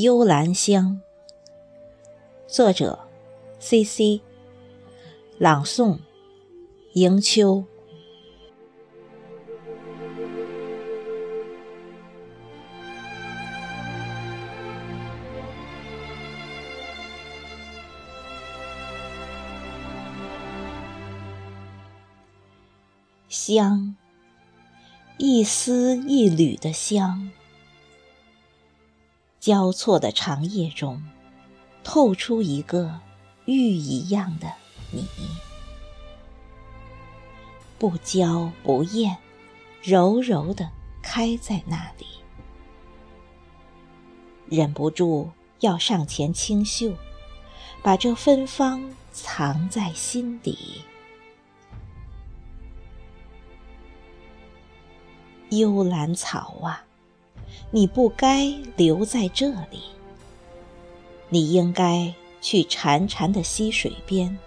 幽兰香，作者：C.C. 朗诵：迎秋。香，一丝一缕的香。交错的长夜中，透出一个玉一样的你，不娇不艳，柔柔的开在那里，忍不住要上前清嗅，把这芬芳藏在心底。幽兰草啊！你不该留在这里，你应该去潺潺的溪水边，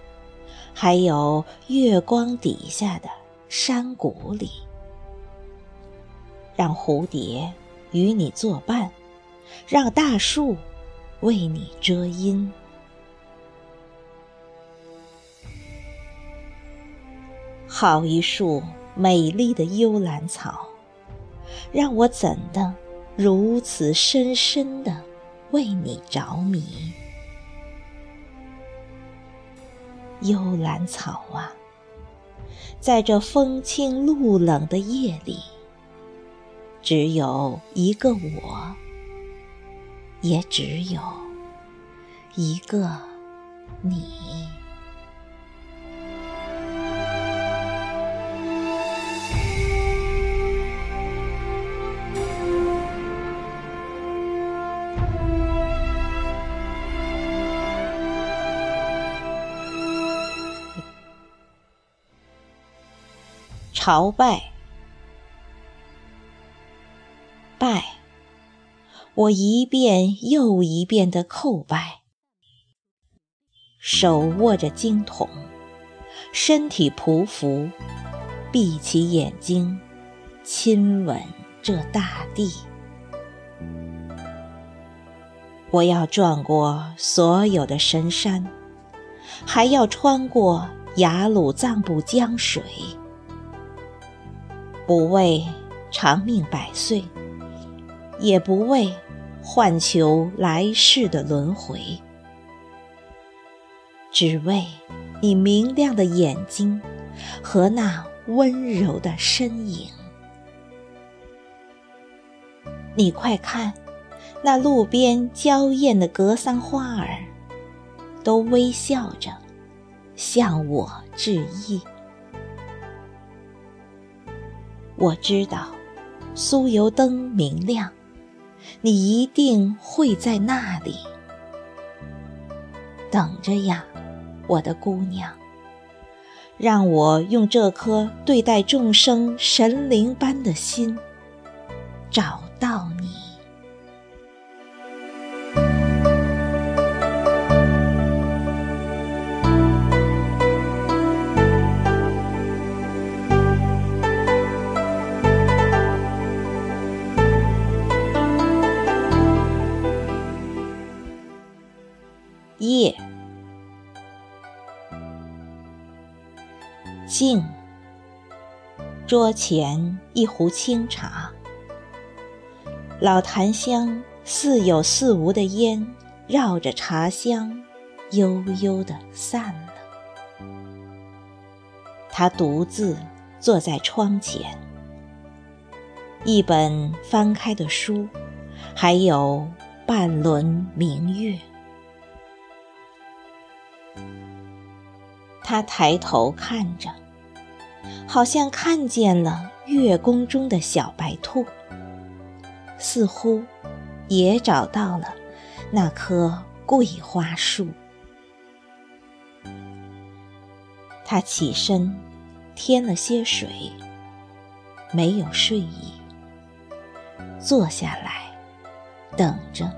还有月光底下的山谷里，让蝴蝶与你作伴，让大树为你遮阴。好一束美丽的幽兰草，让我怎的？如此深深的为你着迷，幽兰草啊，在这风清露冷的夜里，只有一个我，也只有一个你。朝拜，拜，我一遍又一遍的叩拜，手握着经筒，身体匍匐，闭起眼睛，亲吻这大地。我要转过所有的神山，还要穿过雅鲁藏布江水。不为长命百岁，也不为换求来世的轮回，只为你明亮的眼睛和那温柔的身影。你快看，那路边娇艳的格桑花儿，都微笑着向我致意。我知道，酥油灯明亮，你一定会在那里等着呀，我的姑娘。让我用这颗对待众生神灵般的心，找到你。静。桌前一壶清茶，老檀香似有似无的烟绕着茶香，悠悠的散了。他独自坐在窗前，一本翻开的书，还有半轮明月。他抬头看着，好像看见了月宫中的小白兔，似乎也找到了那棵桂花树。他起身添了些水，没有睡意，坐下来等着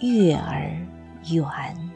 月儿圆。